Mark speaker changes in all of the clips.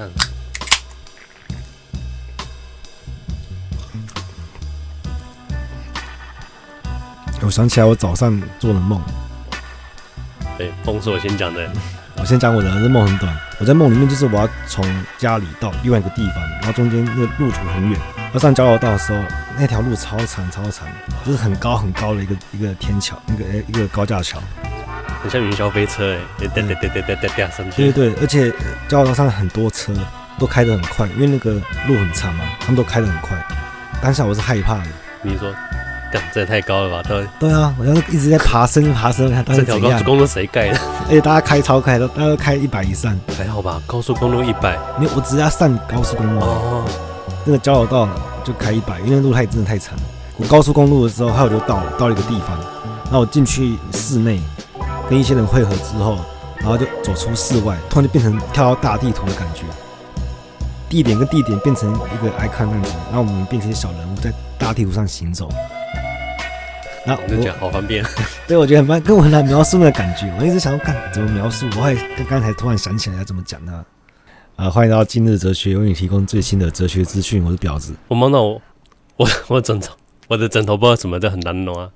Speaker 1: 干。
Speaker 2: 我想起来，我早上做了梦。
Speaker 1: 对，梦是我先讲的。
Speaker 2: 我先讲我的，这梦很短。我在梦里面就是我要从家里到另外一个地方，然后中间那个路途很远。要上交流道的时候，那条路超长超长，就是很高很高的一个一个天桥，一个一个高架桥，
Speaker 1: 很像云霄飞车哎，对对对对对对上去。
Speaker 2: 对对对，而且交流道上很多车都开得很快，因为那个路很长嘛，他们都开得很快。当下我是害怕的。
Speaker 1: 你说。这也太高了吧？对
Speaker 2: 对啊，我就是一直在爬升，爬升，看
Speaker 1: 这条高速公路谁盖的？
Speaker 2: 而 且大家开超快，的大家都开一百以上，
Speaker 1: 还好吧？高速公路一百，
Speaker 2: 没有，我只要上高速公路哦。那个交流道就开一百，因为路太真的太长。我高速公路的时候，还有就到了到了一个地方，然后我进去室内，跟一些人汇合之后，然后就走出室外，突然就变成跳到大地图的感觉，地点跟地点变成一个 icon 那样子，然后我们变成小人物在大地图上行走。那我
Speaker 1: 讲好方便，
Speaker 2: 对，我觉得很方，跟我很难描述那个感觉。我一直想要看怎么描述，我还刚才突然想起来要怎么讲呢？啊，欢迎到今日哲学，为你提供最新的哲学资讯。我是婊子，
Speaker 1: 我梦到我，我我枕头，我的枕头不知道怎么的很难弄啊。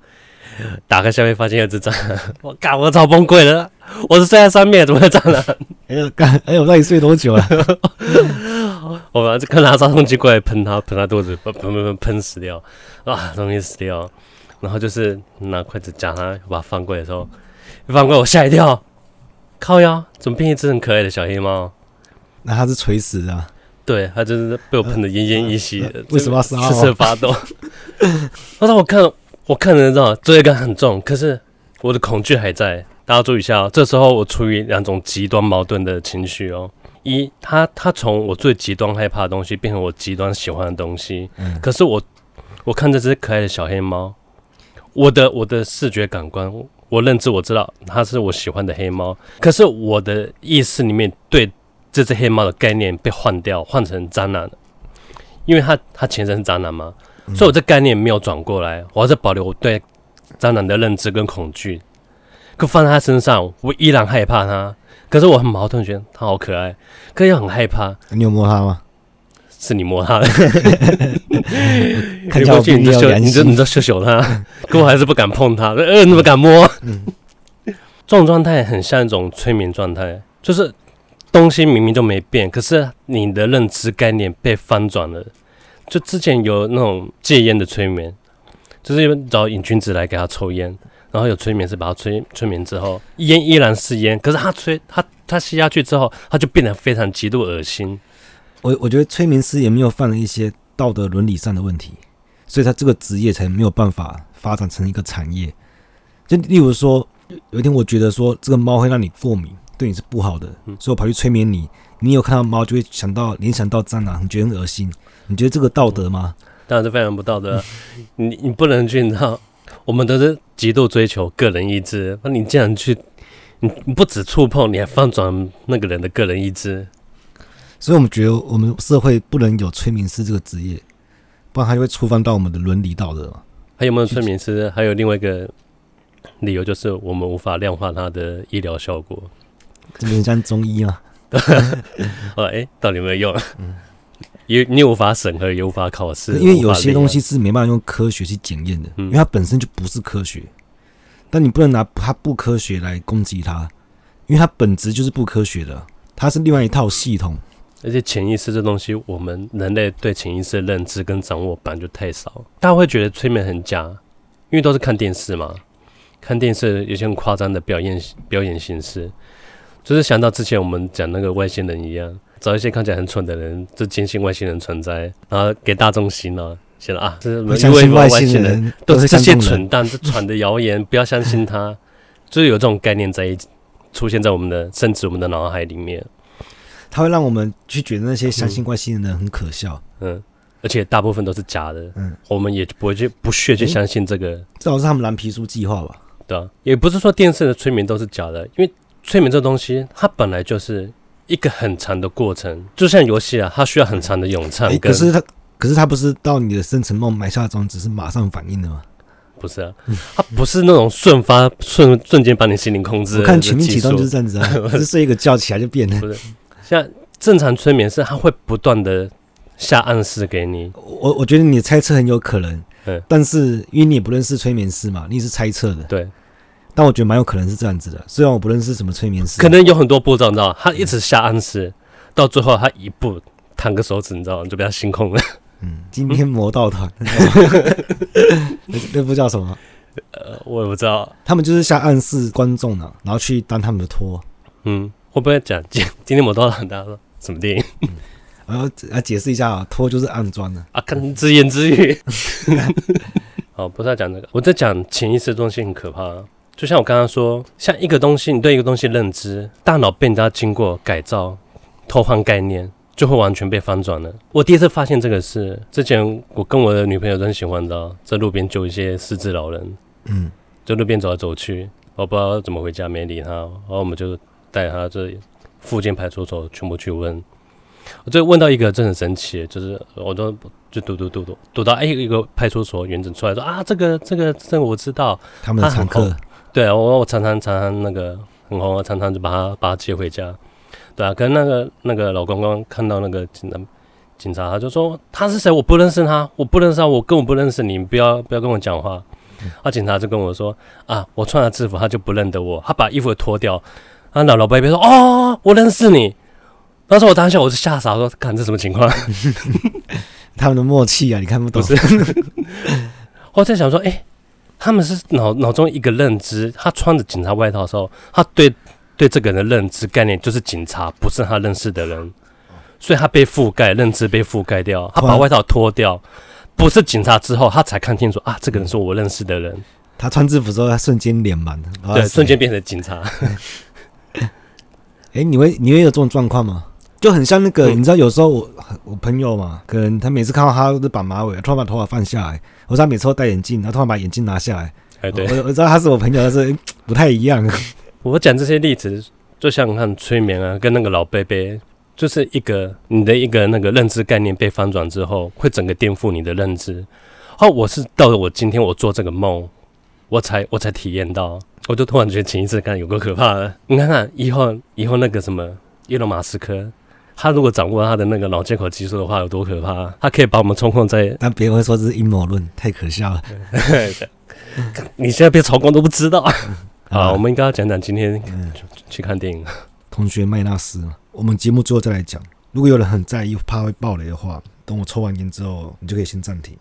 Speaker 1: 打开下面发现有只蟑螂，我靠，我超崩溃了。我是睡在上面，怎么会蟑螂？
Speaker 2: 哎呦，干，哎呦，我到底睡多久了？
Speaker 1: 我把这个拿杀虫剂过来喷它，喷它肚子，喷喷喷喷死掉，啊，终于死掉。然后就是拿筷子夹它，把它放过来的时候，一放过来我吓一跳，靠呀，怎么变一只很可爱的小黑猫？
Speaker 2: 那它是垂死的、啊，
Speaker 1: 对，它就是被我喷的奄奄一息的、呃呃，
Speaker 2: 为什么要杀？
Speaker 1: 瑟瑟发抖。当时我看，我看人知道罪恶感很重，可是我的恐惧还在。大家注意一下哦，这时候我处于两种极端矛盾的情绪哦。一，他他从我最极端害怕的东西变成我极端喜欢的东西，嗯、可是我我看这只可爱的小黑猫。我的我的视觉感官，我认知我知道它是我喜欢的黑猫，可是我的意识里面对这只黑猫的概念被换掉，换成渣男了，因为它它前身是渣男嘛，嗯、所以我这概念没有转过来，我还是保留我对蟑螂的认知跟恐惧，可放在他身上，我依然害怕他，可是我很矛盾，觉得他好可爱，可又很害怕。
Speaker 2: 你有摸他吗？
Speaker 1: 是你摸他的，看过去你就秀，你就你就秀秀他，可我还是不敢碰他，呃，你怎么敢摸。这种状态很像一种催眠状态，就是东西明明就没变，可是你的认知概念被翻转了。就之前有那种戒烟的催眠，就是找瘾君子来给他抽烟，然后有催眠师把他催催眠之后，烟依然是烟，可是他吹他他吸下去之后，他就变得非常极度恶心。
Speaker 2: 我我觉得催眠师也没有犯了一些道德伦理上的问题，所以他这个职业才没有办法发展成一个产业。就例如说，有一天我觉得说这个猫会让你过敏，对你是不好的，所以我跑去催眠你。你有看到猫就会想到联想到蟑螂，你觉得很恶心？你觉得这个道德吗？
Speaker 1: 当然是非常不道德。你你不能去，你知道，我们都是极度追求个人意志。那你这样去，你你不止触碰，你还翻转那个人的个人意志。
Speaker 2: 所以我们觉得，我们社会不能有催眠师这个职业，不然他就会触犯到我们的伦理道德嘛。
Speaker 1: 还有没有催眠师？还有另外一个理由，就是我们无法量化它的医疗效果。
Speaker 2: 这边像中医啊？
Speaker 1: 哦，哎，到底有没有用？嗯，也你无法审核，也无法考试，
Speaker 2: 因为有些东西是没办法用科学去检验的，因为它本身就不是科学。但你不能拿它不科学来攻击它，因为它本质就是不科学的，它是另外一套系统。
Speaker 1: 而且潜意识这东西，我们人类对潜意识的认知跟掌握本来就太少。大家会觉得催眠很假，因为都是看电视嘛，看电视有些很夸张的表演表演形式，就是想到之前我们讲那个外星人一样，找一些看起来很蠢的人，就坚信外星人存在，然后给大众洗脑，写了啊，这是因为外星人都是这些蠢蛋，这传的谣言，不要相信他，就是有这种概念在出现在我们的甚至我们的脑海里面。
Speaker 2: 它会让我们去觉得那些相信外星人的人很可笑，
Speaker 1: 嗯，而且大部分都是假的，嗯，我们也不会去不屑去相信这个，
Speaker 2: 这好像是他们蓝皮书计划吧？
Speaker 1: 对啊，也不是说电视的催眠都是假的，因为催眠这东西它本来就是一个很长的过程，就像游戏啊，它需要很长的咏唱。
Speaker 2: 可是它，可是它不是到你的深层梦埋下的种子是马上反应的吗？
Speaker 1: 不是啊，它不是那种瞬发瞬瞬间把你心灵控制。
Speaker 2: 我看全面启动就是这样子啊，是睡一个觉起来就变了。
Speaker 1: 不是。像正常催眠是他会不断的下暗示给你。
Speaker 2: 我我觉得你的猜测很有可能，
Speaker 1: 嗯，
Speaker 2: 但是因为你也不认识催眠师嘛，你是猜测的，
Speaker 1: 对。
Speaker 2: 但我觉得蛮有可能是这样子的，虽然我不认识什么催眠师，
Speaker 1: 可能有很多步骤，你知道？他一直下暗示，到最后他一步弹个手指，你知道你？就被他心控了。
Speaker 2: 嗯，今天魔道团，那部叫什么？
Speaker 1: 呃，我也不知道。
Speaker 2: 他们就是下暗示观众呢，然后去当他们的托。
Speaker 1: 嗯，会不会讲今今天魔道团？大家说什么电影？
Speaker 2: 然后来解释一下啊，托就是暗装的
Speaker 1: 啊，看自言自语。好，不是要讲这个，我在讲潜意识的东西很可怕。就像我刚刚说，像一个东西，你对一个东西认知，大脑被人家经过改造、偷换概念，就会完全被翻转了。我第一次发现这个是之前我跟我的女朋友都很喜欢的，在路边救一些失智老人，
Speaker 2: 嗯，
Speaker 1: 在路边走来走去，我不知道怎么回家，没理他，然后我们就带他这附近派出所全部去问，我就问到一个真的很神奇，就是我都就嘟嘟嘟嘟嘟到哎一个派出所员警出来说啊，这个这个这个我知道，
Speaker 2: 他们的常客。
Speaker 1: 对啊，我我常常常常那个很红啊，常常就把他把他接回家，对啊。可是那个那个老公公看到那个警察，警察他就说他是谁？我不认识他，我不认识他，我根本不认识你，不要不要跟我讲话。啊，警察就跟我说啊，我穿了制服，他就不认得我，他把衣服脱掉。啊，老老伯伯说哦，我认识你。当时我当下我是吓傻，我说看这什么情况？
Speaker 2: 他们的默契啊，你看不懂。
Speaker 1: 不是 我在想说，哎、欸。他们是脑脑中一个认知，他穿着警察外套的时候，他对对这个人的认知概念就是警察，不是他认识的人，所以他被覆盖，认知被覆盖掉。他把外套脱掉，不是警察之后，他才看清楚啊，这个人是我认识的人。
Speaker 2: 他穿制服之后，他瞬间脸盲，
Speaker 1: 对，瞬间变成警察。
Speaker 2: 哎、欸，你会你会有这种状况吗？就很像那个，嗯、你知道，有时候我我朋友嘛，可能他每次看到他都是绑马尾，突然把头发放下来，或者他每次都戴眼镜，然后突然把眼镜拿下来。哎，对，我我知道他是我朋友，但是不太一样。
Speaker 1: 我讲这些例子，就像看催眠啊，跟那个老伯伯，就是一个你的一个那个认知概念被翻转之后，会整个颠覆你的认知。哦，我是到了我今天我做这个梦，我才我才体验到，我就突然觉得前一次看有够可怕的。你看看以后以后那个什么伊隆马斯克。他如果掌握他的那个脑接口技术的话，有多可怕？他可以把我们操控在……
Speaker 2: 但别人会说这是阴谋论，太可笑了。
Speaker 1: 你现在被操控都不知道。好，我们应该要讲讲今天去看电影。
Speaker 2: 同学麦纳斯，我们节目最后再来讲。如果有人很在意，怕会爆雷的话，等我抽完烟之后，你就可以先暂停。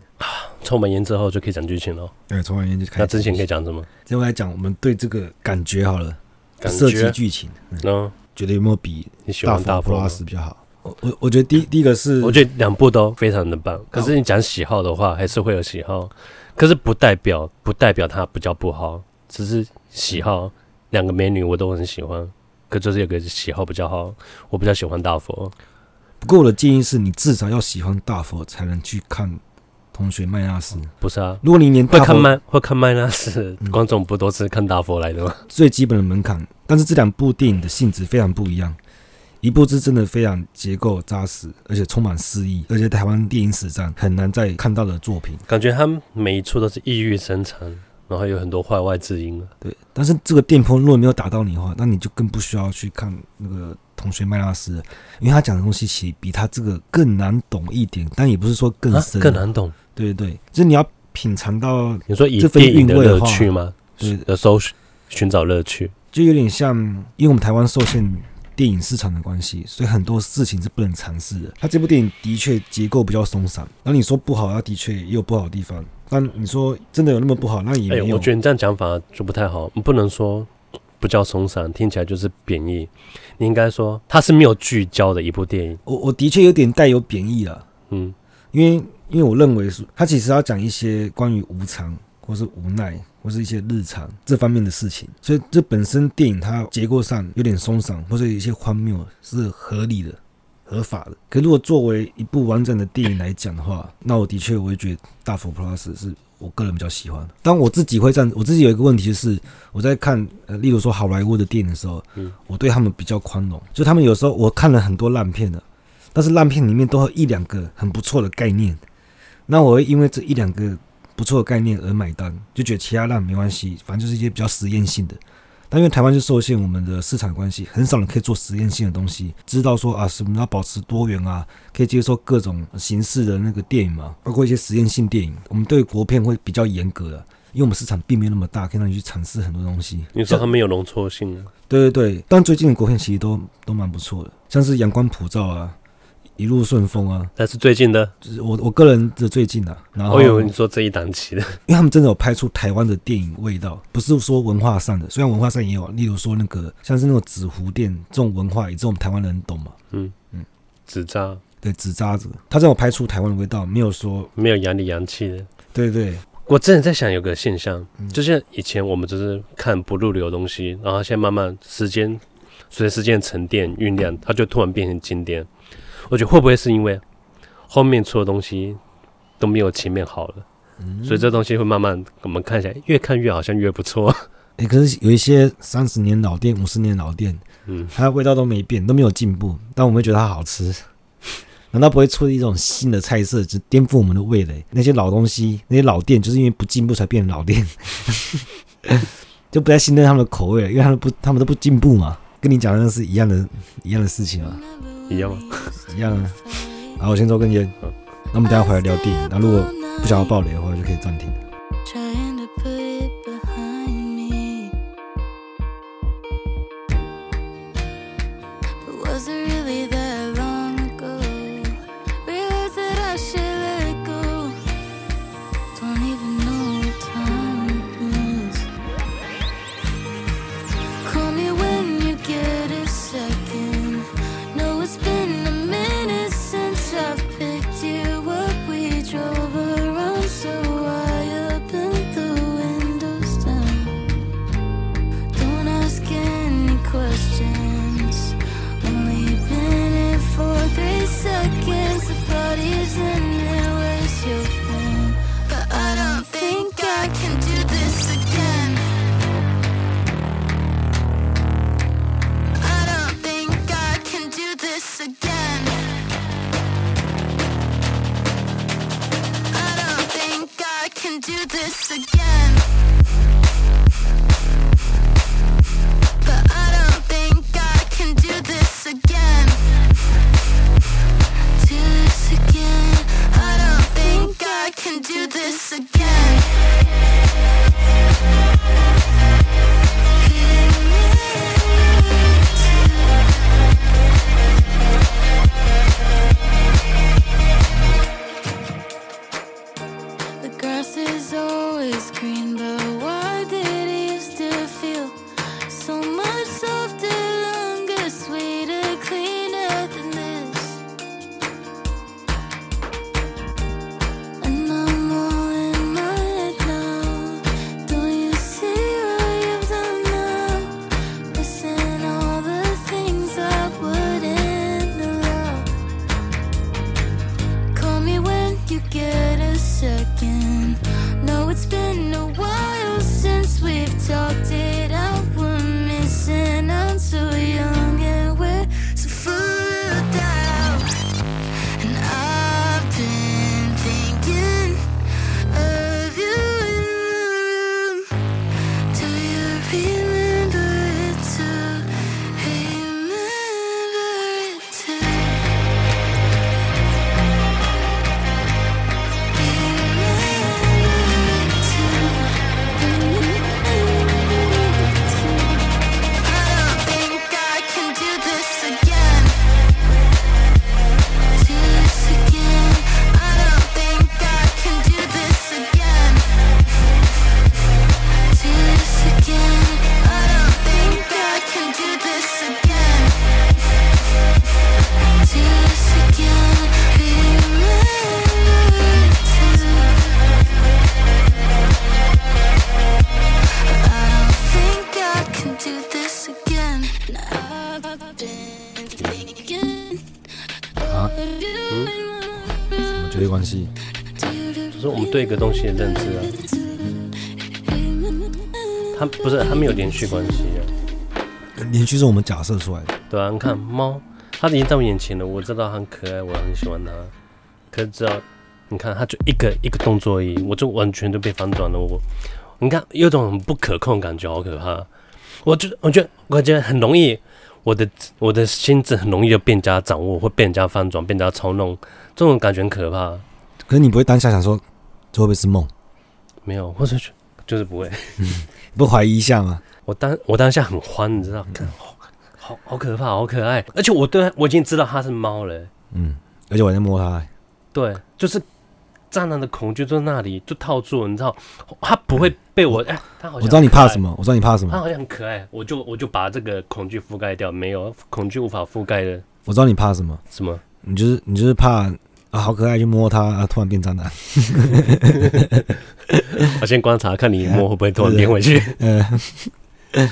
Speaker 1: 抽完烟之后就可以讲剧情了。
Speaker 2: 对，抽完烟就开始。
Speaker 1: 那之前可以讲什么？
Speaker 2: 接下来讲我们对这个感觉好了，设计剧情。嗯。觉得有没有比你喜欢大佛普拉斯比较好？我我我觉得第第一个是，
Speaker 1: 我觉得两部都非常的棒。可是你讲喜好的话，还是会有喜好，可是不代表不代表它比较不好，只是喜好。两个美女我都很喜欢，可就是有个喜好比较好，我比较喜欢大佛。
Speaker 2: 不过我的建议是你至少要喜欢大佛才能去看。同学麦纳斯
Speaker 1: 不是啊？
Speaker 2: 如果你连
Speaker 1: 会看麦会看麦纳斯，观众不都是看大佛来的吗？
Speaker 2: 最基本的门槛，但是这两部电影的性质非常不一样。一部是真的非常结构扎实，而且充满诗意，而且台湾电影史上很难再看到的作品。
Speaker 1: 感觉他们每一处都是意欲深长，然后有很多坏外之音。
Speaker 2: 对，但是这个电波如果没有打到你的话，那你就更不需要去看那个同学麦纳斯，因为他讲的东西其实比他这个更难懂一点，但也不是说更深，
Speaker 1: 更难懂。
Speaker 2: 对对对，就是你要品尝到
Speaker 1: 你说以电影的乐趣吗？对，有时候寻找乐趣，
Speaker 2: 就有点像，因为我们台湾受限电影市场的关系，所以很多事情是不能尝试的。他这部电影的确结构比较松散，然后你说不好，它的确也有不好的地方。但你说真的有那么不好，那也没有。
Speaker 1: 哎，我觉得你这样讲法就不太好，你不能说不叫松散，听起来就是贬义。你应该说它是没有聚焦的一部电影。
Speaker 2: 我我的确有点带有贬义了，嗯，因为。因为我认为是，他其实要讲一些关于无常，或是无奈，或是一些日常这方面的事情，所以这本身电影它结构上有点松散，或者有一些荒谬是合理的、合法的。可如果作为一部完整的电影来讲的话，那我的确我会觉得《大佛普拉斯》是我个人比较喜欢。当我自己会这样，我自己有一个问题就是，我在看呃，例如说好莱坞的电影的时候，嗯，我对他们比较宽容，就他们有时候我看了很多烂片的，但是烂片里面都有一两个很不错的概念。那我会因为这一两个不错的概念而买单，就觉得其他烂没关系，反正就是一些比较实验性的。
Speaker 3: 但因为台湾就受限我们的市场关系，很少人可以做实验性的东西，知道说啊什么要保持多元啊，可以接受各种形式的那个电影嘛，包括一些实验性电影，我们对国片会比较严格的，因为我们市场并没有那么大，可以让你去尝试很多东西。
Speaker 1: 你说它没有容错性啊？
Speaker 3: 对对对，但最近的国片其实都都蛮不错的，像是《阳光普照》啊。一路顺风啊！
Speaker 1: 但是最近的，
Speaker 3: 就是我我个人的最近、啊。然后
Speaker 1: 我以为你说这一档期的，
Speaker 3: 因为他们真的有拍出台湾的电影味道，不是说文化上的，虽然文化上也有，例如说那个像是那种纸糊店这种文化，也只有我们台湾人懂嘛。嗯嗯，
Speaker 1: 纸扎，
Speaker 3: 对纸扎子，他真的有拍出台湾的味道，没有说
Speaker 1: 没有洋里洋气的。
Speaker 3: 对，对对，
Speaker 1: 我真的在想有个现象，就是以前我们只是看不入流的东西，然后现在慢慢时间随着时间沉淀酝酿，它就突然变成经典。我觉得会不会是因为后面出的东西都没有前面好了，嗯、所以这东西会慢慢我们看起来越看越好像越不错。
Speaker 3: 哎、欸，可是有一些三十年老店、五十年老店，嗯，它的味道都没变，都没有进步，但我们会觉得它好吃。难道不会出一种新的菜色，就颠覆我们的味蕾？那些老东西、那些老店，就是因为不进步才变老店，就不再信任他们的口味了，因为他们不，他们都不进步嘛。跟你讲的是一样的，一样的事情啊。
Speaker 1: 一样吗？
Speaker 3: 一样啊。好，我先抽根烟。那我们等下回来聊电影。那如果不想要爆雷的话，就可以暂停。
Speaker 1: 对一个东西的认知啊，它不是，它没有连续关系啊。
Speaker 3: 连续是我们假设出来的。
Speaker 1: 对啊，你看猫，它已经在我眼前了，我知道它很可爱，我很喜欢它。可是只要你看，它就一个一个动作而已，我就完全就被反转了。我，你看有种很不可控的感觉，好可怕。我就，我觉得，我觉得很容易，我的我的心智很容易就被人家掌握，会被人家翻转，被人家操弄，这种感觉很可怕。
Speaker 2: 可是你不会当下想说，这会不会是梦？
Speaker 1: 没有，或者就是不会，
Speaker 2: 嗯，不怀疑一下吗？
Speaker 1: 我当我当下很欢，你知道，看，好好好可怕，好可爱，而且我对我已经知道它是猫了，
Speaker 2: 嗯，而且我在摸它，
Speaker 1: 对，就是。蟑螂的恐惧就在那里，就套住了，你知道，它不会被我哎，它好像我
Speaker 2: 知道你怕什么，我知道你怕什么，
Speaker 1: 它好像很可爱，我就我就把这个恐惧覆盖掉，没有恐惧无法覆盖的。
Speaker 2: 我知道你怕什么，
Speaker 1: 什么？
Speaker 2: 你就是你就是怕啊，好可爱，去摸它啊，突然变蟑螂。
Speaker 1: 我先观察，看你摸会不会突然变回去。嗯，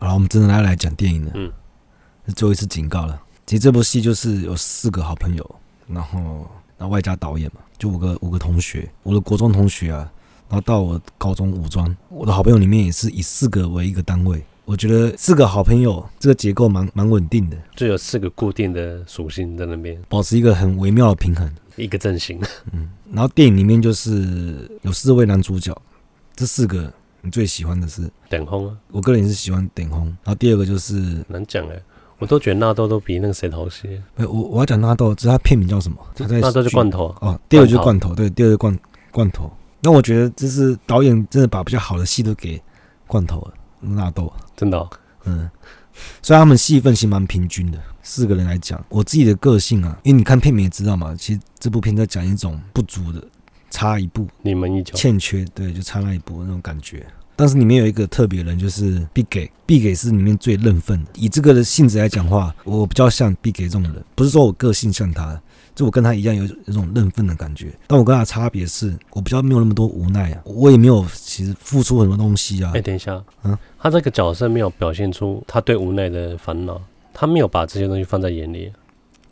Speaker 2: 好了，我们真的来来讲电影了。嗯，是最后一次警告了。其实这部戏就是有四个好朋友，然后然后外加导演嘛。就五个五个同学，我的国中同学啊，然后到我高中五专，我的好朋友里面也是以四个为一个单位。我觉得四个好朋友这个结构蛮蛮稳定的，
Speaker 1: 就有四个固定的属性在那边，
Speaker 2: 保持一个很微妙的平衡，
Speaker 1: 一个阵型。
Speaker 2: 嗯，然后电影里面就是有四位男主角，这四个你最喜欢的是？
Speaker 1: 点轰啊，
Speaker 2: 我个人也是喜欢点轰。然后第二个就是
Speaker 1: 难讲哎。我都觉得纳豆都比那个谁好些。
Speaker 2: 我我要讲纳豆，知道他片名叫什么？
Speaker 1: 纳豆就罐头
Speaker 2: 哦。第二个就是罐头，对，第二个罐罐头。那我觉得这是导演真的把比较好的戏都给罐头了，纳豆
Speaker 1: 真的、哦。
Speaker 2: 嗯，所以他们戏份其实蛮平均的，四个人来讲，我自己的个性啊，因为你看片名也知道嘛，其实这部片在讲一种不足的，差一步，
Speaker 1: 你们一脚
Speaker 2: 欠缺，对，就差那一步那种感觉。但是里面有一个特别人，就是毕给。毕给是里面最认份。以这个的性质来讲话，我比较像毕给这种人，不是说我个性像他，就我跟他一样有有种认份的感觉。但我跟他的差别是，我比较没有那么多无奈啊，我也没有其实付出很多东西啊。
Speaker 1: 哎，等一下，嗯，他这个角色没有表现出他对无奈的烦恼，他没有把这些东西放在眼里，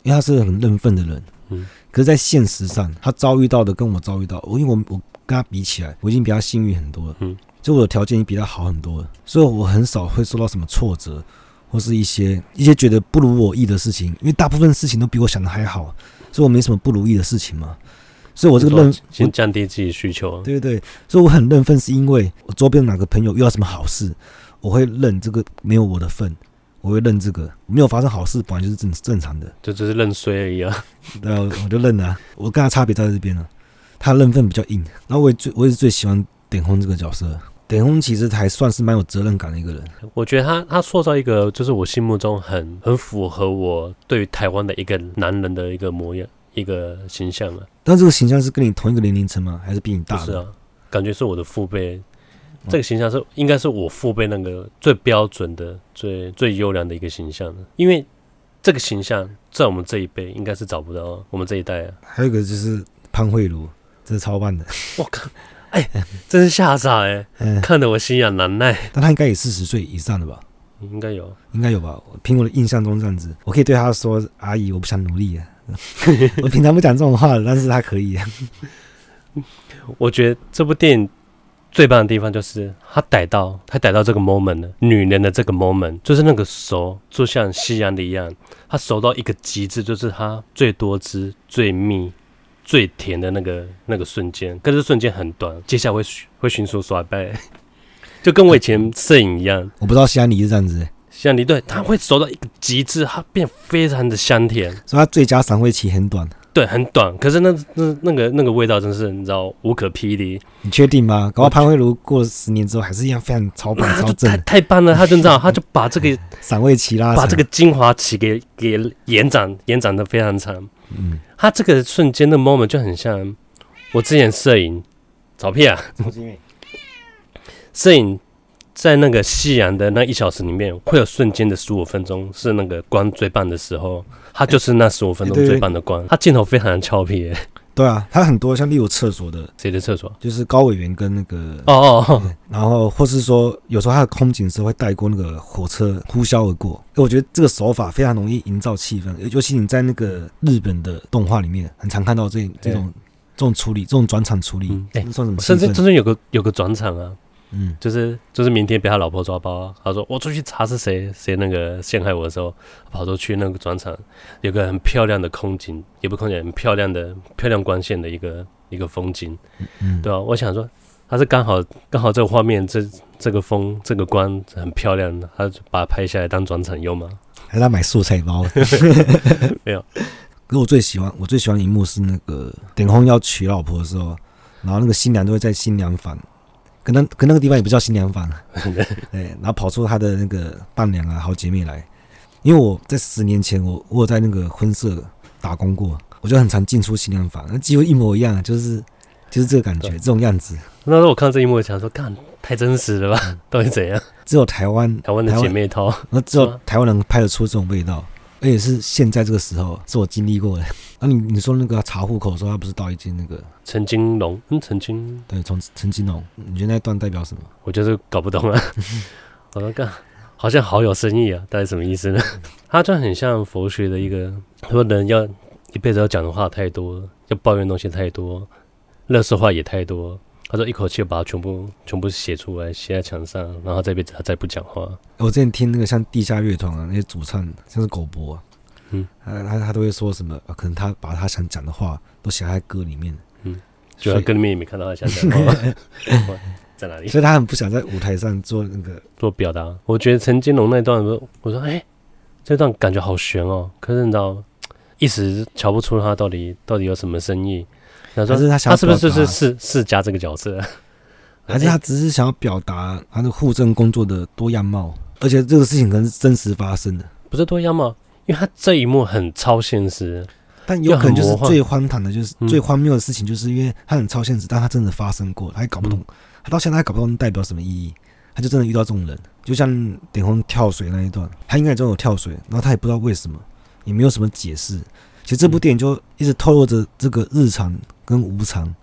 Speaker 2: 因为他是很认份的人。嗯，可是，在现实上，他遭遇到的跟我遭遇到，我因为我我跟他比起来，我已经比他幸运很多了。嗯。就我的条件也比他好很多，所以我很少会受到什么挫折，或是一些一些觉得不如我意的事情，因为大部分事情都比我想的还好，所以我没什么不如意的事情嘛。所以我这个认
Speaker 1: 先降低自己需求，
Speaker 2: 对对对，所以我很认份，是因为我周边哪个朋友遇到什么好事，我会认这个没有我的份，我会认这个没有发生好事，本来就是正正常的，
Speaker 1: 就只是认衰而已啊。
Speaker 2: 对啊，我就认了啊，我跟他差别在这边了，他认份比较硬，然后我也最我也是最喜欢点空这个角色。点轰其实还算是蛮有责任感的一个人，
Speaker 1: 我觉得他他塑造一个就是我心目中很很符合我对于台湾的一个男人的一个模样一个形象啊。
Speaker 2: 但这个形象是跟你同一个年龄层吗？还是比你大？
Speaker 1: 是啊，感觉是我的父辈。这个形象是应该是我父辈那个最标准的、最最优良的一个形象。因为这个形象在我们这一辈应该是找不到，我们这一代啊。
Speaker 2: 还有一个就是潘慧茹，这是超棒的。
Speaker 1: 我靠！哎、欸，真是吓傻哎！嗯、看得我心痒难耐。
Speaker 2: 但他应该也四十岁以上了吧？
Speaker 1: 应该有，
Speaker 2: 应该有吧？凭我的印象中这样子，我可以对他说：“阿姨，我不想努力啊。”我平常不讲这种话的，但是他可以啊。
Speaker 1: 我觉得这部电影最棒的地方就是他逮到，他逮到这个 moment 了，女人的这个 moment，就是那个熟，就像夕阳的一样，他熟到一个极致，就是他最多汁、最密。最甜的那个那个瞬间，可是瞬间很短，接下来会会迅速衰败，就跟我以前摄影一样。
Speaker 2: 我不知道西安梨是这样子，
Speaker 1: 西安梨对，它会熟到一个极致，它变非常的香甜，
Speaker 2: 所以它最佳赏味期很短。
Speaker 1: 对，很短，可是那那那个那个味道真是你知道无可匹敌。
Speaker 2: 你确定吗？搞到潘慧茹过了十年之后还是一样非常超棒超正，
Speaker 1: 太太棒了！他就知道，他就把这个
Speaker 2: 赏味期拉，
Speaker 1: 把这个精华期给给延展延展的非常长。嗯，他这个瞬间的 moment 就很像我之前摄影照片啊，摄影在那个夕阳的那一小时里面，会有瞬间的十五分钟是那个光最棒的时候，他就是那十五分钟最棒的光，他镜头非常的俏皮。
Speaker 2: 对啊，他很多像例如厕所的，
Speaker 1: 谁的厕所？
Speaker 2: 就是高委员跟那个
Speaker 1: 哦哦哦，
Speaker 2: 然后或是说有时候他的空警车会带过那个火车呼啸而过，我觉得这个手法非常容易营造气氛，尤其你在那个日本的动画里面很常看到这这种这种处理，这种转场处理，哎、嗯，算什么？
Speaker 1: 甚至甚至有个有个转场啊。嗯，就是就是明天被他老婆抓包，他说我出去查是谁谁那个陷害我的时候，跑出去那个转场，有个很漂亮的空景，也不空景，很漂亮的漂亮光线的一个一个风景，嗯，对吧？我想说，他是刚好刚好这个画面，这这个风这个光很漂亮，他就把它拍下来当转场用吗？
Speaker 2: 还是他买素材包？
Speaker 1: 没有。
Speaker 2: 可是我最喜欢我最喜欢的一幕是那个点红要娶老婆的时候，然后那个新娘都会在新娘房，可能可那个地方也不叫新娘房，对，然后跑出他的那个伴娘啊好姐妹来，因为我在十年前我我有在那个婚社打工过，我就很常进出新娘房，那几乎一模一样，就是就是这个感觉，这种样子。
Speaker 1: 那时候我看到这一幕，我想说，干太真实了吧？嗯、到底怎样？
Speaker 2: 只有台湾
Speaker 1: 台湾的姐妹淘，
Speaker 2: 那只有台湾人拍得出这种味道。而且是现在这个时候，是我经历过的。那、啊、你你说那个查户口的时候，他不是到一间那个
Speaker 1: 陈金龙？嗯，陈金
Speaker 2: 对，从陈金龙，你觉得那段代表什么？
Speaker 1: 我就是搞不懂啊。我说干，好像好有深意啊，到底什么意思呢？他就很像佛学的一个，说人要一辈子要讲的话太多，要抱怨东西太多，乐色话也太多。他说一口气把它全部全部写出来，写在墙上，然后这辈子他再不讲话。
Speaker 2: 我之前听那个像地下乐团啊，那些主唱像是狗博、啊，嗯，他他他都会说什么、啊？可能他把他想讲的话都写在歌里面，
Speaker 1: 嗯，就在歌里面也没看到他想讲的话 在哪里，
Speaker 2: 所以他很不想在舞台上做那个
Speaker 1: 做表达。我觉得陈金龙那段，我说哎、欸，这段感觉好悬哦，可是你知道，一时瞧不出他到底到底有什么深意。他是他想，他是不是是是世家这个角色？
Speaker 2: 还是他只是想要表达他的护政工作的多样貌？而且这个事情可能是真实发生的，
Speaker 1: 不是多样貌，因为他这一幕很超现实，
Speaker 2: 但有可能就是最荒唐的，就是最荒谬的事情，就是因为他很超现实，但他真的发生过，他还搞不懂，他到现在还搞不懂代表什么意义，他就真的遇到这种人，就像点红跳水那一段，他应该也真有跳水，然后他也不知道为什么，也没有什么解释。其实这部电影就一直透露着这个日常跟无常，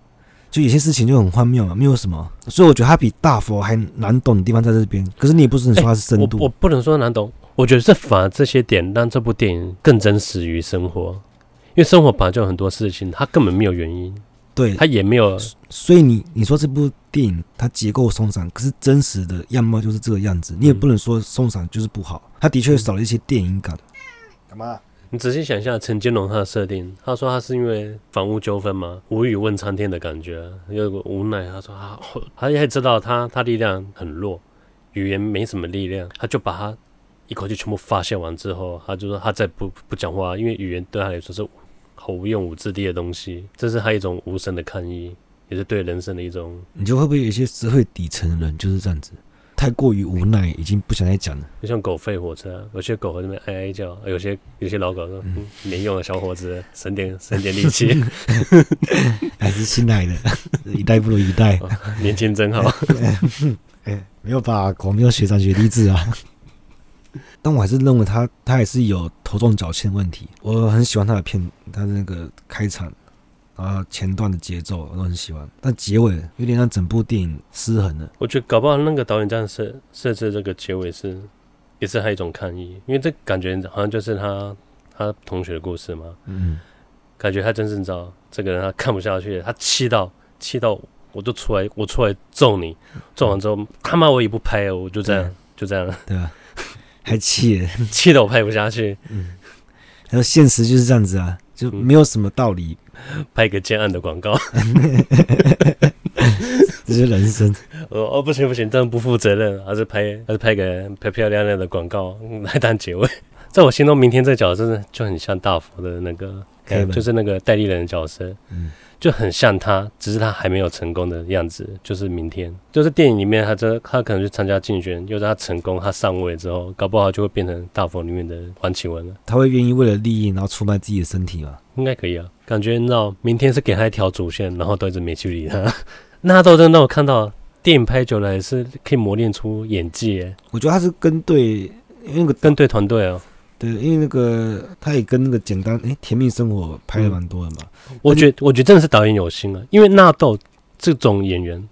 Speaker 2: 就有些事情就很荒谬嘛，没有什么，所以我觉得它比大佛还难懂的地方在这边。可是你也不是说它是深度，
Speaker 1: 欸、我，我不能说难懂，我觉得这反而这些点让这部电影更真实于生活，因为生活本来就有很多事情，它根本没有原因，
Speaker 2: 对，
Speaker 1: 它也没有，
Speaker 2: 所以你你说这部电影它结构松散，可是真实的样貌就是这个样子，你也不能说松散就是不好，它的确少了一些电影感。干嘛？你
Speaker 1: 仔细想一下陈金龙他的设定，他说他是因为房屋纠纷嘛，无语问苍天的感觉，有个无奈。他说他他也知道他他力量很弱，语言没什么力量，他就把他一口气全部发泄完之后，他就说他再不不讲话，因为语言对他来说是毫无用武之地的东西，这是他一种无声的抗议，也是对人生的一种。
Speaker 2: 你就会不会有一些社会底层的人就是这样子？太过于无奈，已经不想再讲了。
Speaker 1: 就像狗吠火车，有些狗在那边哀哀叫，有些有些老狗说：“嗯，没用的小伙子，省点省点力 气。”
Speaker 2: 还是新来的，一代不如一代，
Speaker 1: 哦、年轻真好。
Speaker 2: 哎，没有吧？狗没有学长学弟制啊。但我还是认为他他还是有头重脚轻的问题。我很喜欢他的片，他的那个开场。啊，前段的节奏我都很喜欢，但结尾有点让整部电影失衡了。
Speaker 1: 我觉得搞不好那个导演这样设设置这个结尾是，也是他一种抗议，因为这感觉好像就是他他同学的故事嘛。嗯，感觉他真是知道这个人他看不下去，他气到气到我都出来我出来揍你，揍完之后他妈我也不拍了，我就这样就这样
Speaker 2: 了，对吧？还气，
Speaker 1: 气得我拍不下去。
Speaker 2: 嗯，然后现实就是这样子啊。就没有什么道理，
Speaker 1: 拍个建案的广告，
Speaker 2: 这是人生。
Speaker 1: 哦哦，不行不行，这样不负责任，还是拍还是拍个漂漂亮亮的广告来当结尾。在我心中，明天这角色就很像大佛的那个，就是那个代理人的角色。嗯。就很像他，只是他还没有成功的样子。就是明天，就是电影里面他这他可能去参加竞选，又是他成功，他上位之后，搞不好就会变成大佛里面的黄启文了。
Speaker 2: 他会愿意为了利益，然后出卖自己的身体吗？
Speaker 1: 应该可以啊。感觉你知道，明天是给他一条主线，然后都一直没去理 他。那都真的让我看到，电影拍久了也是可以磨练出演技耶。
Speaker 2: 我觉得他是跟对那个
Speaker 1: 跟对团队啊。
Speaker 2: 对，因为那个他也跟那个简单哎，甜蜜生活拍了蛮多的嘛。
Speaker 1: 嗯、我觉得，我觉得真的是导演有心啊。因为纳豆这种演员，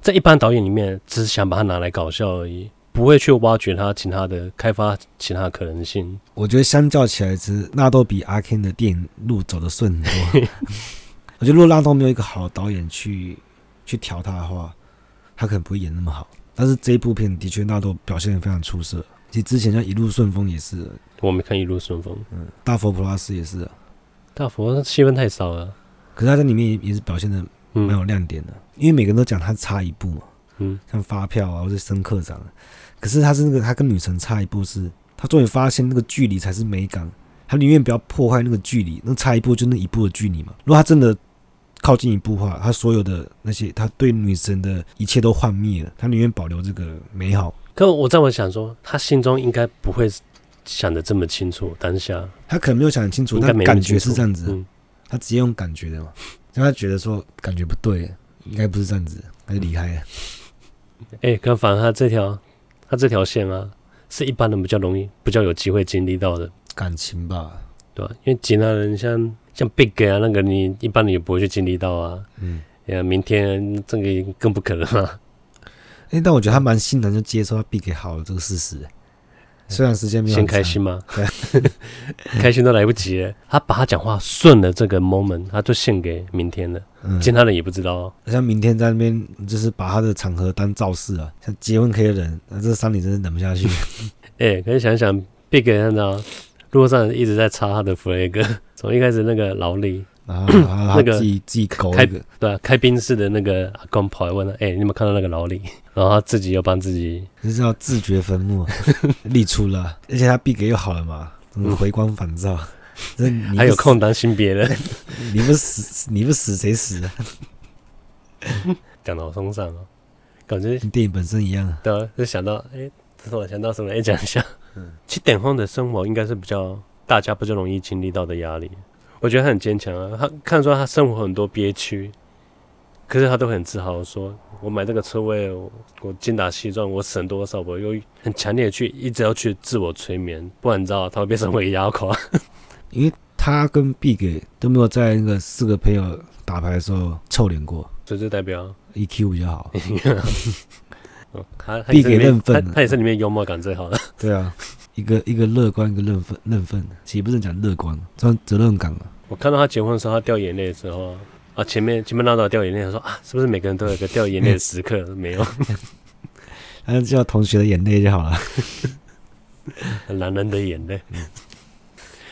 Speaker 1: 在一般导演里面，只是想把他拿来搞笑而已，不会去挖掘他其他的、开发其他的可能性。
Speaker 2: 我觉得相较起来，其实纳豆比阿 Ken 的电影路走得顺很多。我觉得如果纳豆没有一个好的导演去去调他的话，他可能不会演那么好。但是这一部片的确，纳豆表现的非常出色。其实之前像《一路顺风》也是。
Speaker 1: 我没看《一路顺风》，
Speaker 2: 嗯，大佛普拉斯也是，
Speaker 1: 大佛戏份太少了，
Speaker 2: 可是他在里面也是表现的蛮有亮点的，因为每个人都讲他差一步嘛，
Speaker 1: 嗯，
Speaker 2: 像发票啊或者升课长，可是他是那个他跟女神差一步是，他终于发现那个距离才是美感，他宁愿不要破坏那个距离，那差一步就那一步的距离嘛。如果他真的靠近一步的话，他所有的那些他对女神的一切都幻灭了，他宁愿保留这个美好。
Speaker 1: 可我在我想说，他心中应该不会想的这么清楚，当下
Speaker 2: 他可能没有想得清楚，但感觉是这样子，嗯、他直接用感觉的嘛。让他觉得说感觉不对，应该不是这样子，他就离开了。
Speaker 1: 哎、欸，可反而他这条他这条线啊，是一般人比较容易、比较有机会经历到的
Speaker 2: 感情吧，
Speaker 1: 对吧？因为其他人像像 Big 啊，那个你一般人也不会去经历到啊。嗯，呀，明天这个更不可能啊。
Speaker 2: 哎、欸，但我觉得他蛮欣然就接受他 Big 好了这个事实。虽然时间没有，
Speaker 1: 先开心吗？
Speaker 2: 对，
Speaker 1: 开心都来不及了。他把他讲话顺了这个 moment，他就献给明天了。嗯，其他人也不知道、哦。
Speaker 2: 像明天在那边，就是把他的场合当造势啊。像结婚可以忍，那这丧礼真是忍不下去。
Speaker 1: 哎、欸，可以想想，Big 看到路上一直在插他的 flag，从一开始那个劳力。
Speaker 2: 然后那个自己自己搞开
Speaker 1: 对啊，开宾士的那个阿公跑来问他：“哎、欸，你有没有看到那个老李？”然后他自己又帮自己，
Speaker 2: 这叫自掘坟墓，立出了，而且他 Big 又好了嘛，回光返照。
Speaker 1: 嗯、还有空当心别人，
Speaker 2: 你不死你不死谁死啊？
Speaker 1: 讲到松散哦，感觉
Speaker 2: 跟电影本身一样
Speaker 1: 啊。对啊，就想到哎，想到什么？哎，讲一下，嗯，其实顶峰的生活应该是比较大家比较容易经历到的压力。我觉得他很坚强啊，他看出来他生活很多憋屈，可是他都很自豪说：“我买这个车位，我，我精打细算，我省多少？我又很强烈的去一直要去自我催眠，不然你知道他会变成尾压垮。”
Speaker 2: 因为他跟 Big 都没有在那个四个朋友打牌的时候臭脸过，
Speaker 1: 所以这代表
Speaker 2: EQ 比较好。
Speaker 1: 他，他也是里面幽默感最好的。
Speaker 2: 对啊。一个一个乐观，一个认分认分，其实不是讲乐观，这样责任感啊。
Speaker 1: 我看到他结婚的时候，他掉眼泪的时候啊，前面前面闹到掉眼泪，他说啊，是不是每个人都有一个掉眼泪的时刻？没有，
Speaker 2: 那叫同学的眼泪就好了。
Speaker 1: 男人的眼泪。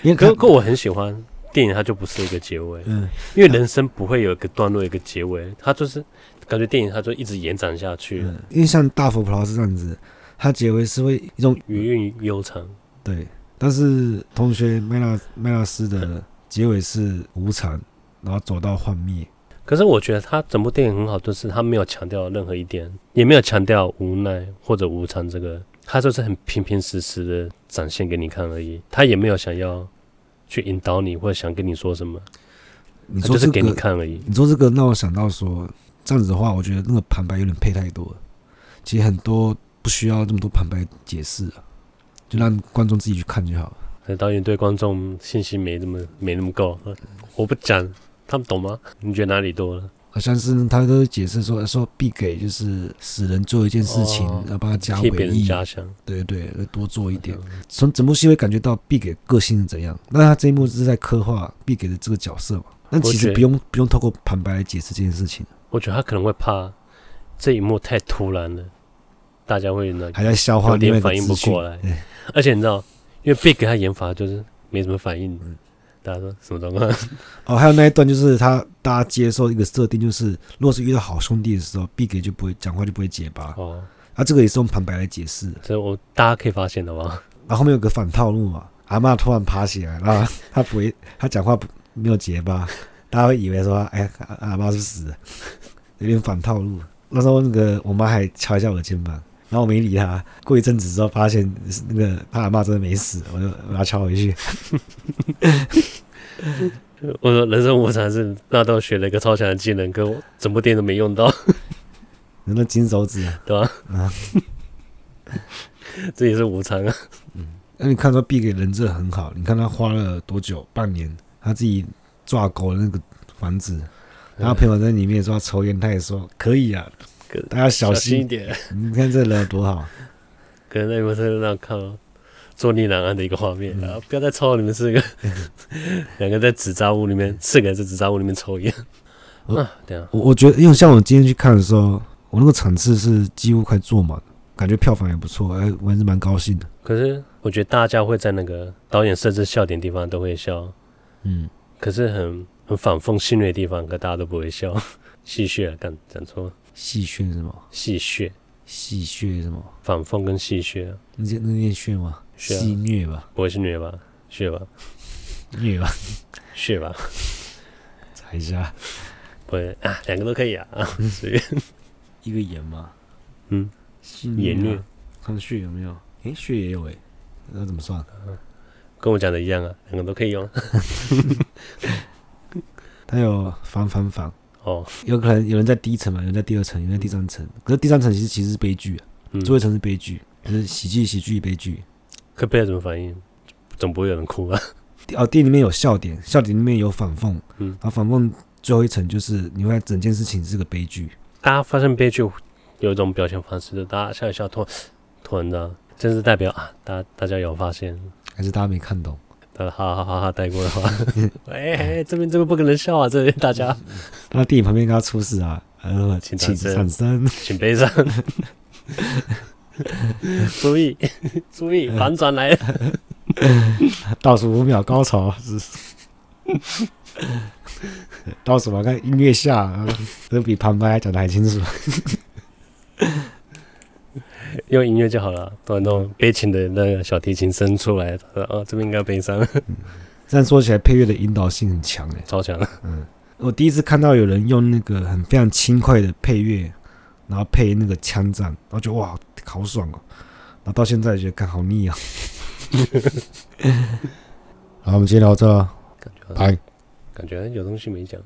Speaker 1: 因为可可我很喜欢电影，它就不是一个结尾，嗯，因为人生不会有一个段落一个结尾，它就是感觉电影它就一直延展下去。
Speaker 2: 嗯，因为像大佛普拉斯这样子。它结尾是会一种
Speaker 1: 余韵悠长，
Speaker 2: 对。但是同学麦纳麦纳斯的结尾是无常，然后走到幻灭。
Speaker 1: 可是我觉得他整部电影很好，就是他没有强调任何一点，也没有强调无奈或者无常这个，他就是很平平实实的展现给你看而已。他也没有想要去引导你或者想跟你说什么，
Speaker 2: 你说、这个、
Speaker 1: 就是给你看而已。
Speaker 2: 你说这个让我想到说，这样子的话，我觉得那个旁白有点配太多了。其实很多。不需要这么多旁白解释啊，就让观众自己去看就好了。
Speaker 1: 那导演对观众信心没那么没那么够，我不讲，他们懂吗？你觉得哪里多了？
Speaker 2: 好像是他都解释说说必给就是死人做一件事情，哦、要帮他加回忆，
Speaker 1: 加强，
Speaker 2: 对对，多做一点。从整部戏会感觉到必给个性是怎样，那他这一幕是在刻画必给的这个角色嘛？但其实不用不用透过旁白来解释这件事情。
Speaker 1: 我觉得他可能会怕这一幕太突然了。大家会呢，
Speaker 2: 还在消化，
Speaker 1: 有点反应不过来。而且你知道，因为 Big 他研发就是没什么反应。大家说什么状况？
Speaker 2: 哦，还有那一段就是他大家接受一个设定，就是如果是遇到好兄弟的时候，Big 就不会讲话，就不会结巴。哦，他这个也是用旁白来解释。
Speaker 1: 所以我大家可以发现的吗？
Speaker 2: 然后后面有个反套路嘛，阿妈突然爬起来，然后 他不会，他讲话没有结巴，大家会以为说，哎，阿妈是死了，有点反套路。那时候那个我妈还敲一下我的肩膀。然后我没理他，过一阵子之后发现那个他阿嬷真的没死，我就把他敲回去。
Speaker 1: 我说人生无常是纳豆学了一个超强的技能，可我整部电影都没用到。
Speaker 2: 那金手指
Speaker 1: 对吧？啊，这也是无常啊。
Speaker 2: 嗯，那你看说 Big 给人质很好，你看他花了多久？半年，他自己抓狗的那个房子，然后朋友在里面说要抽烟，他也说可以啊。大家小心，一点。你看这人多好，
Speaker 1: 可能在我身上看到坐立难安的一个画面。然后不要再抽了，你们四个，两个在纸扎屋里面，四个人在纸扎屋里面抽烟。啊，对啊。
Speaker 2: 我我觉得，因为像我今天去看的时候，我那个场次是几乎快坐满，感觉票房也不错，哎，我还是蛮高兴的。
Speaker 1: 可是我觉得大家会在那个导演设置笑点地方都会笑，嗯。可是很很反讽戏谑的地方，可大家都不会笑。戏谑，刚讲错。
Speaker 2: 戏谑是什么？
Speaker 1: 戏谑，
Speaker 2: 戏谑什么？
Speaker 1: 反讽跟戏谑。
Speaker 2: 那那念谑吗？戏谑吧？
Speaker 1: 不会是虐吧？谑吧？
Speaker 2: 虐吧？
Speaker 1: 谑吧？
Speaker 2: 猜一下。
Speaker 1: 不会啊，两个都可以啊，随便。
Speaker 2: 一个言吗？
Speaker 1: 嗯，言虐。
Speaker 2: 看血有没有？诶，血也有诶。那怎么算？
Speaker 1: 跟我讲的一样啊，两个都可以用。
Speaker 2: 他有反反反
Speaker 1: 哦，
Speaker 2: 有可能有人在第一层嘛，有人在第二层，有人在第三层。可是第三层其实其实是悲剧啊，最后一层是悲剧，就是喜剧喜剧悲剧。
Speaker 1: 可被他怎么反应？总不会有人哭啊？
Speaker 2: 哦，电影里面有笑点，笑点里面有反讽，
Speaker 1: 嗯，
Speaker 2: 然后反讽最后一层就是你会整件事情是个悲剧。
Speaker 1: 大家发生悲剧有一种表现方式就，大家笑一笑，突突然的，真是代表啊，大家大家有发现，
Speaker 2: 还是大家没看懂？
Speaker 1: 哈哈哈哈带过的话，哎，这边这边不可能笑啊！这边大家，
Speaker 2: 那电影旁边跟他出事啊，呃，请请产生，
Speaker 1: 请悲伤，注意注意，反转来了，
Speaker 2: 倒数五秒高潮，倒数吧，看音乐下，这比旁白讲的还清楚。
Speaker 1: 用音乐就好了，把那种悲情的那个小提琴声出来，哦，这边应该悲伤。
Speaker 2: 嗯，这样说起来，配乐的引导性很强诶，
Speaker 1: 超强。
Speaker 2: 嗯，我第一次看到有人用那个很非常轻快的配乐，然后配那个枪战，然后就哇，好爽哦。然后到现在觉得看好腻啊。好，我们今天聊到这，拜。
Speaker 1: 感觉有东西没讲。